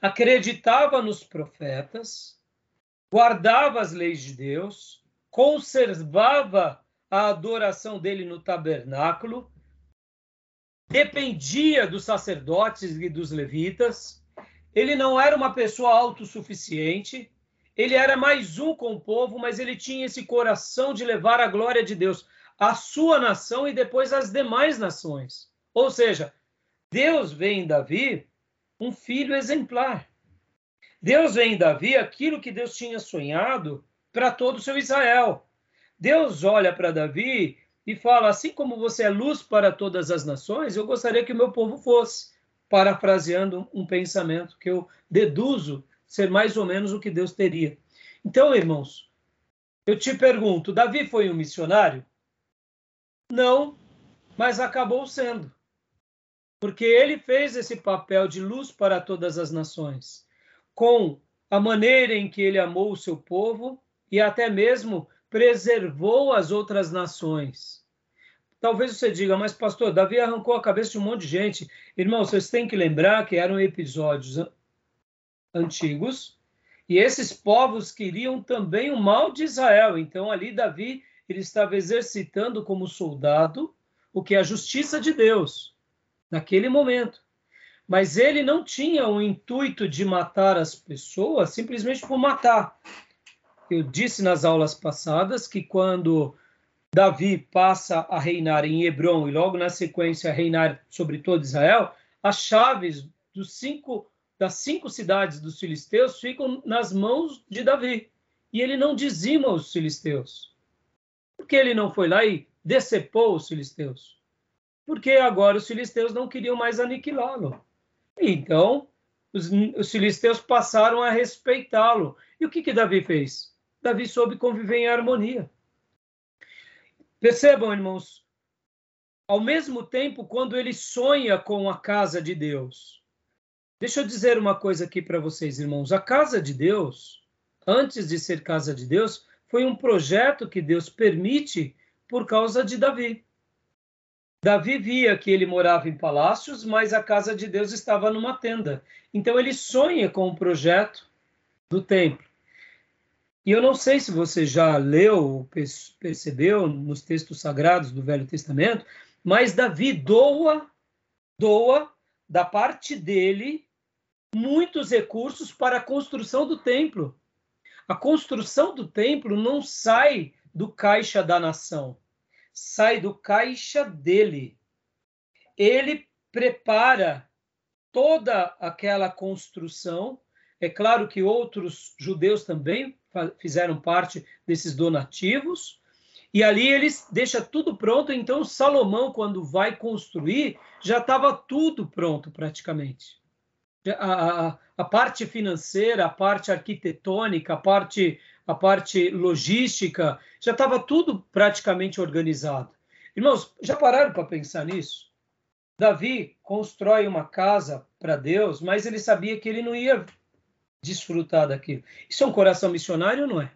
acreditava nos profetas, guardava as leis de Deus, conservava a adoração dele no tabernáculo, dependia dos sacerdotes e dos levitas, ele não era uma pessoa autossuficiente, ele era mais um com o povo, mas ele tinha esse coração de levar a glória de Deus à sua nação e depois às demais nações. Ou seja, Deus vê em Davi um filho exemplar. Deus vê em Davi aquilo que Deus tinha sonhado para todo o seu Israel. Deus olha para Davi e fala: assim como você é luz para todas as nações, eu gostaria que o meu povo fosse parafraseando um pensamento que eu deduzo ser mais ou menos o que Deus teria. Então, irmãos, eu te pergunto: Davi foi um missionário? Não, mas acabou sendo. Porque ele fez esse papel de luz para todas as nações, com a maneira em que ele amou o seu povo e até mesmo preservou as outras nações. Talvez você diga, mas pastor, Davi arrancou a cabeça de um monte de gente. Irmão, vocês têm que lembrar que eram episódios antigos e esses povos queriam também o mal de Israel. Então, ali, Davi ele estava exercitando como soldado o que é a justiça de Deus naquele momento. Mas ele não tinha o intuito de matar as pessoas simplesmente por matar. Eu disse nas aulas passadas que quando Davi passa a reinar em Hebron e logo na sequência a reinar sobre todo Israel, as chaves cinco, das cinco cidades dos filisteus ficam nas mãos de Davi. E ele não dizima os filisteus. Por que ele não foi lá e decepou os filisteus? Porque agora os filisteus não queriam mais aniquilá-lo. Então, os, os filisteus passaram a respeitá-lo. E o que, que Davi fez? Davi soube conviver em harmonia. Percebam, irmãos, ao mesmo tempo, quando ele sonha com a casa de Deus. Deixa eu dizer uma coisa aqui para vocês, irmãos. A casa de Deus, antes de ser casa de Deus, foi um projeto que Deus permite por causa de Davi. Davi via que ele morava em palácios, mas a casa de Deus estava numa tenda. Então ele sonha com o projeto do templo. E eu não sei se você já leu, percebeu nos textos sagrados do Velho Testamento, mas Davi doa, doa da parte dele muitos recursos para a construção do templo. A construção do templo não sai do caixa da nação, sai do caixa dele. Ele prepara toda aquela construção. É claro que outros judeus também fizeram parte desses donativos. E ali eles deixa tudo pronto. Então Salomão, quando vai construir, já estava tudo pronto praticamente. A, a, a, parte financeira, a parte arquitetônica, a parte, a parte logística, já estava tudo praticamente organizado. Irmãos, já pararam para pensar nisso? Davi constrói uma casa para Deus, mas ele sabia que ele não ia desfrutar daquilo. Isso é um coração missionário ou não é?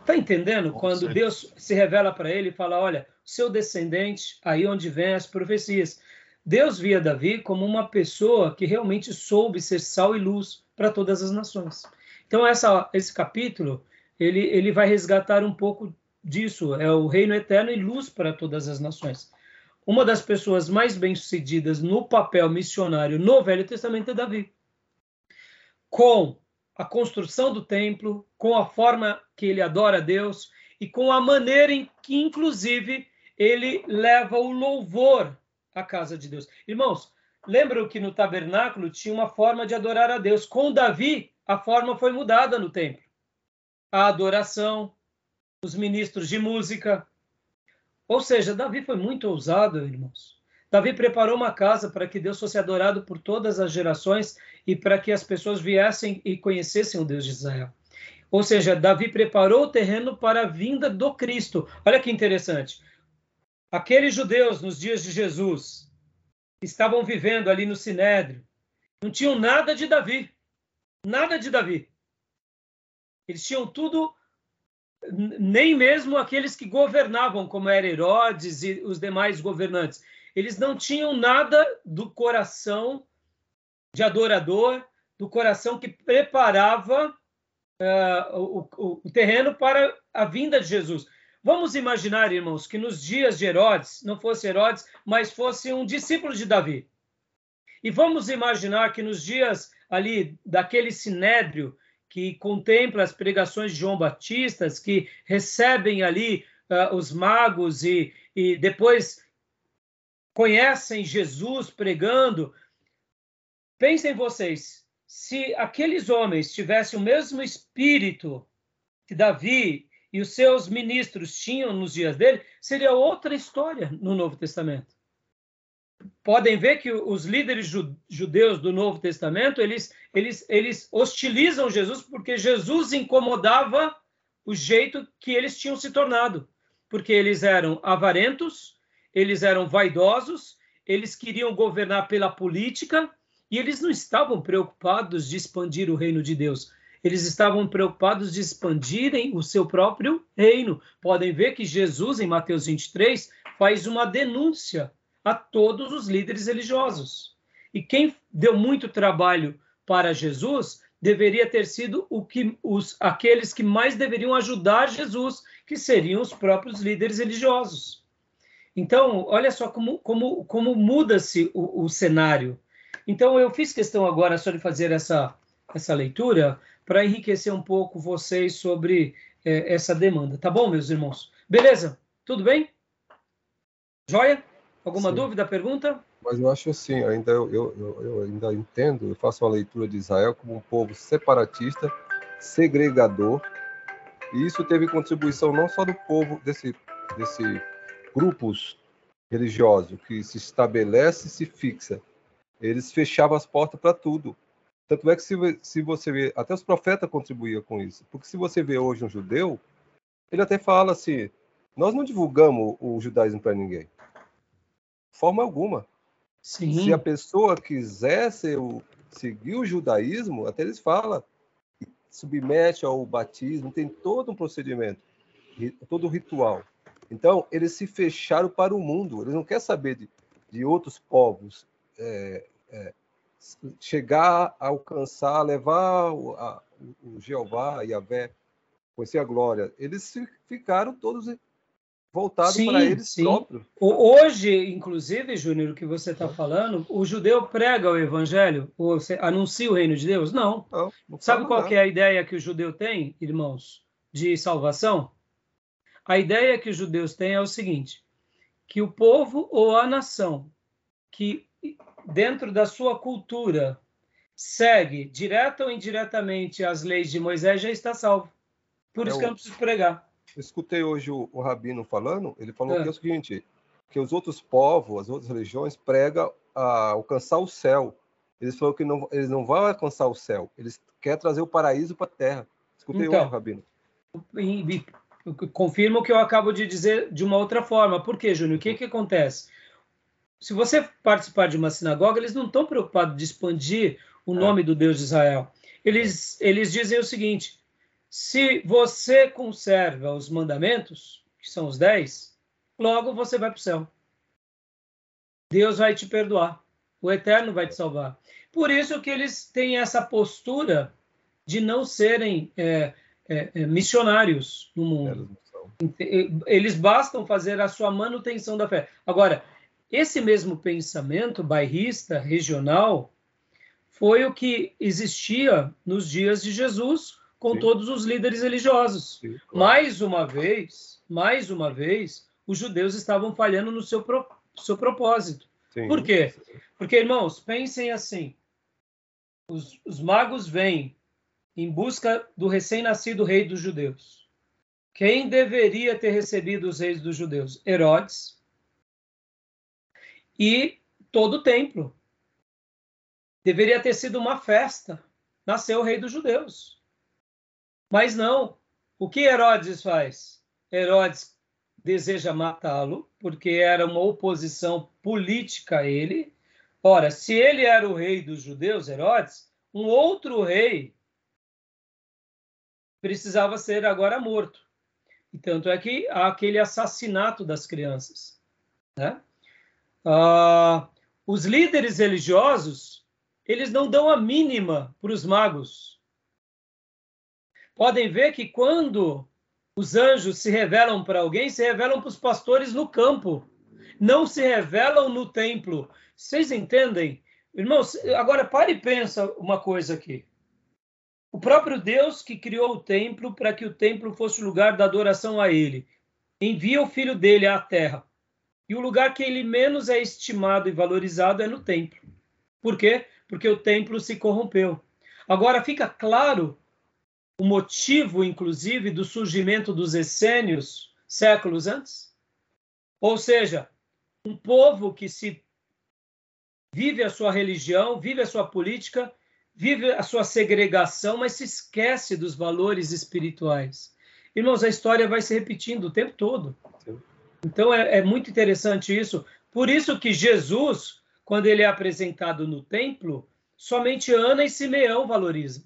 Está entendendo? Com Quando. Deus se revela para ele e fala: Olha, seu descendente, aí onde vem as profecias. Deus via Davi como uma pessoa que realmente soube ser sal e luz para todas as nações. Então, essa, esse capítulo ele, ele vai resgatar um pouco disso. É o reino eterno e luz para todas as nações. Uma das pessoas mais bem-sucedidas no papel missionário no Velho Testamento é Davi com a construção do templo, com a forma que ele adora a Deus e com a maneira em que, inclusive, ele leva o louvor à casa de Deus. Irmãos, lembram que no tabernáculo tinha uma forma de adorar a Deus. Com Davi, a forma foi mudada no templo. A adoração, os ministros de música. Ou seja, Davi foi muito ousado, irmãos. Davi preparou uma casa para que Deus fosse adorado por todas as gerações e para que as pessoas viessem e conhecessem o Deus de Israel. Ou seja, Davi preparou o terreno para a vinda do Cristo. Olha que interessante. Aqueles judeus nos dias de Jesus estavam vivendo ali no Sinédrio, não tinham nada de Davi. Nada de Davi. Eles tinham tudo nem mesmo aqueles que governavam, como era Herodes e os demais governantes, eles não tinham nada do coração de adorador, do coração que preparava uh, o, o, terreno para a vinda de Jesus. Vamos imaginar, irmãos, que nos dias de Herodes, não fosse Herodes, mas fosse um discípulo de Davi. E vamos imaginar que nos dias ali daquele sinédrio, que contempla as pregações de João Batista, que recebem ali uh, os magos e, e depois conhecem Jesus pregando. Pensem vocês, se aqueles homens tivessem o mesmo espírito que Davi e os seus ministros tinham nos dias dele, seria outra história no Novo Testamento. Podem ver que os líderes judeus do Novo Testamento eles, eles, eles hostilizam Jesus porque Jesus incomodava o jeito que eles tinham se tornado, porque eles eram avarentos, eles eram vaidosos, eles queriam governar pela política e eles não estavam preocupados de expandir o reino de Deus. Eles estavam preocupados de expandirem o seu próprio reino. Podem ver que Jesus, em Mateus 23, faz uma denúncia a todos os líderes religiosos. E quem deu muito trabalho para Jesus deveria ter sido o que os aqueles que mais deveriam ajudar Jesus, que seriam os próprios líderes religiosos. Então, olha só como, como, como muda-se o, o, cenário. Então, eu fiz questão agora só de fazer essa, essa leitura para enriquecer um pouco vocês sobre é, essa demanda. Tá bom, meus irmãos? Beleza? Tudo bem? Joia? Alguma Sim. dúvida, pergunta? Mas eu acho assim, ainda eu, eu, eu, ainda entendo, eu faço uma leitura de Israel como um povo separatista, segregador, e isso teve contribuição não só do povo, desse, desse grupos religiosos que se estabelece e se fixa. Eles fechavam as portas para tudo. Tanto é que se, se você vê, até os profetas contribuíam com isso. Porque se você vê hoje um judeu, ele até fala assim: nós não divulgamos o judaísmo para ninguém forma alguma. Sim. Se a pessoa o, seguir o judaísmo, até eles falam, submete ao batismo, tem todo um procedimento, todo um ritual. Então, eles se fecharam para o mundo, eles não querem saber de, de outros povos. É, é, chegar, alcançar, levar o, a, o Jeová, Yahvé, conhecer a glória. Eles ficaram todos voltado sim, para eles sim. próprios. Hoje, inclusive, Júnior, o que você está falando, o judeu prega o evangelho, ou anuncia o reino de Deus? Não. não, não Sabe qual é a ideia que o judeu tem, irmãos, de salvação? A ideia que os judeus têm é o seguinte: que o povo ou a nação que dentro da sua cultura segue direta ou indiretamente as leis de Moisés já está salvo. Por é isso que eu não preciso pregar escutei hoje o, o Rabino falando, ele falou é. que é o seguinte, que os outros povos, as outras religiões pregam a alcançar o céu. Eles falaram que não, eles não vão alcançar o céu, eles querem trazer o paraíso para a terra. Escutei então, hoje, Rabino. confirma o que eu acabo de dizer de uma outra forma. Por quê, Júnior? O que, que acontece? Se você participar de uma sinagoga, eles não estão preocupados de expandir o é. nome do Deus de Israel. Eles, eles dizem o seguinte: se você conserva os mandamentos, que são os dez, logo você vai para o céu. Deus vai te perdoar. O Eterno vai te salvar. Por isso que eles têm essa postura de não serem é, é, é missionários no mundo. Eles bastam fazer a sua manutenção da fé. Agora, esse mesmo pensamento bairrista, regional, foi o que existia nos dias de Jesus, com Sim. todos os líderes religiosos. Sim, claro. Mais uma vez, mais uma vez, os judeus estavam falhando no seu, pro, seu propósito. Sim. Por quê? Porque, irmãos, pensem assim: os, os magos vêm em busca do recém-nascido rei dos judeus. Quem deveria ter recebido os reis dos judeus? Herodes. E todo o templo. Deveria ter sido uma festa. Nasceu o rei dos judeus. Mas não. O que Herodes faz? Herodes deseja matá-lo, porque era uma oposição política a ele. Ora, se ele era o rei dos judeus, Herodes, um outro rei precisava ser agora morto. E tanto é que há aquele assassinato das crianças. Né? Ah, os líderes religiosos, eles não dão a mínima para os magos. Podem ver que quando os anjos se revelam para alguém, se revelam para os pastores no campo, não se revelam no templo. Vocês entendem? Irmãos, agora pare e pensa uma coisa aqui. O próprio Deus que criou o templo para que o templo fosse o lugar da adoração a ele, envia o filho dele à terra. E o lugar que ele menos é estimado e valorizado é no templo. Por quê? Porque o templo se corrompeu. Agora fica claro o motivo, inclusive, do surgimento dos essênios séculos antes? Ou seja, um povo que se vive a sua religião, vive a sua política, vive a sua segregação, mas se esquece dos valores espirituais. Irmãos, a história vai se repetindo o tempo todo. Então é, é muito interessante isso. Por isso que Jesus, quando ele é apresentado no templo, somente Ana e Simeão valorizam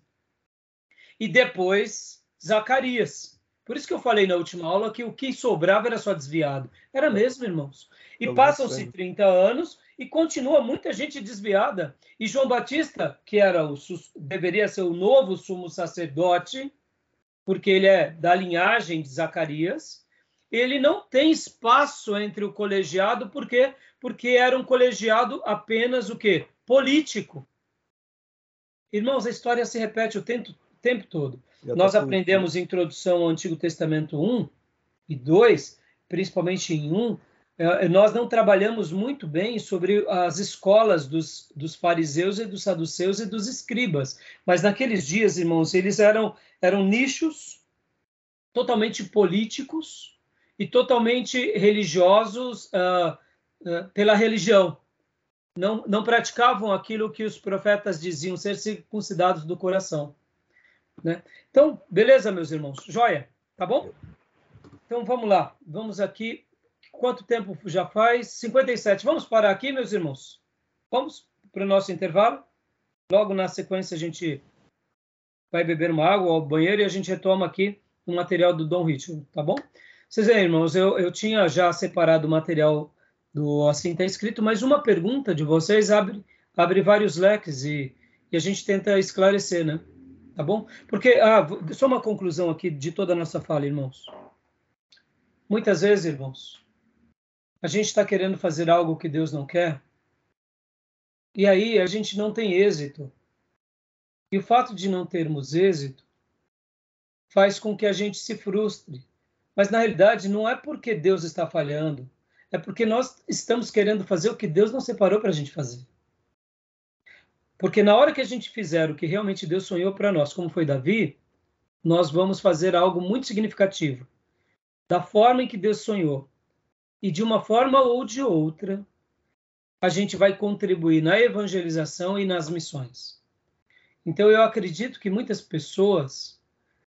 e depois Zacarias. Por isso que eu falei na última aula que o que sobrava era só desviado. Era mesmo, irmãos. E passam-se 30 anos e continua muita gente desviada. E João Batista, que era o deveria ser o novo sumo sacerdote, porque ele é da linhagem de Zacarias, ele não tem espaço entre o colegiado, por quê? Porque era um colegiado apenas o quê? Político. Irmãos, a história se repete o tempo, tempo todo. Nós aprendemos introdução ao Antigo Testamento 1 e 2, principalmente em 1, é, nós não trabalhamos muito bem sobre as escolas dos, dos fariseus e dos saduceus e dos escribas, mas naqueles dias, irmãos, eles eram, eram nichos totalmente políticos e totalmente religiosos uh, uh, pela religião. Não, não praticavam aquilo que os profetas diziam, ser circuncidados do coração. Né? Então, beleza, meus irmãos? Joia, tá bom? Então vamos lá, vamos aqui. Quanto tempo já faz? 57. Vamos parar aqui, meus irmãos? Vamos para o nosso intervalo? Logo na sequência a gente vai beber uma água ao banheiro e a gente retoma aqui o material do Dom Ritmo, tá bom? Vocês veem, irmãos, eu, eu tinha já separado o material do Assim Está Escrito, mas uma pergunta de vocês abre, abre vários leques e, e a gente tenta esclarecer, né? Tá bom? Porque, ah, só uma conclusão aqui de toda a nossa fala, irmãos. Muitas vezes, irmãos, a gente está querendo fazer algo que Deus não quer, e aí a gente não tem êxito. E o fato de não termos êxito faz com que a gente se frustre. Mas na realidade não é porque Deus está falhando, é porque nós estamos querendo fazer o que Deus não separou para a gente fazer. Porque na hora que a gente fizer o que realmente Deus sonhou para nós, como foi Davi, nós vamos fazer algo muito significativo. Da forma em que Deus sonhou. E de uma forma ou de outra, a gente vai contribuir na evangelização e nas missões. Então eu acredito que muitas pessoas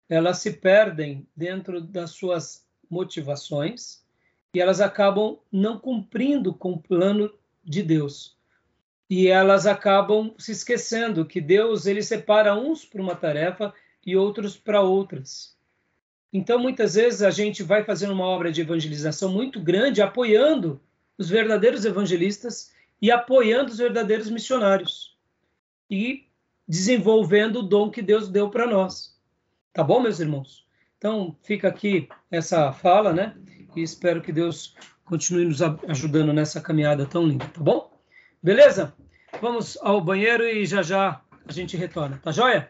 elas se perdem dentro das suas motivações e elas acabam não cumprindo com o plano de Deus e elas acabam se esquecendo que Deus ele separa uns para uma tarefa e outros para outras. Então, muitas vezes a gente vai fazendo uma obra de evangelização muito grande, apoiando os verdadeiros evangelistas e apoiando os verdadeiros missionários e desenvolvendo o dom que Deus deu para nós. Tá bom, meus irmãos? Então, fica aqui essa fala, né? E espero que Deus continue nos ajudando nessa caminhada tão linda, tá bom? Beleza? Vamos ao banheiro e já já a gente retorna. Tá joia?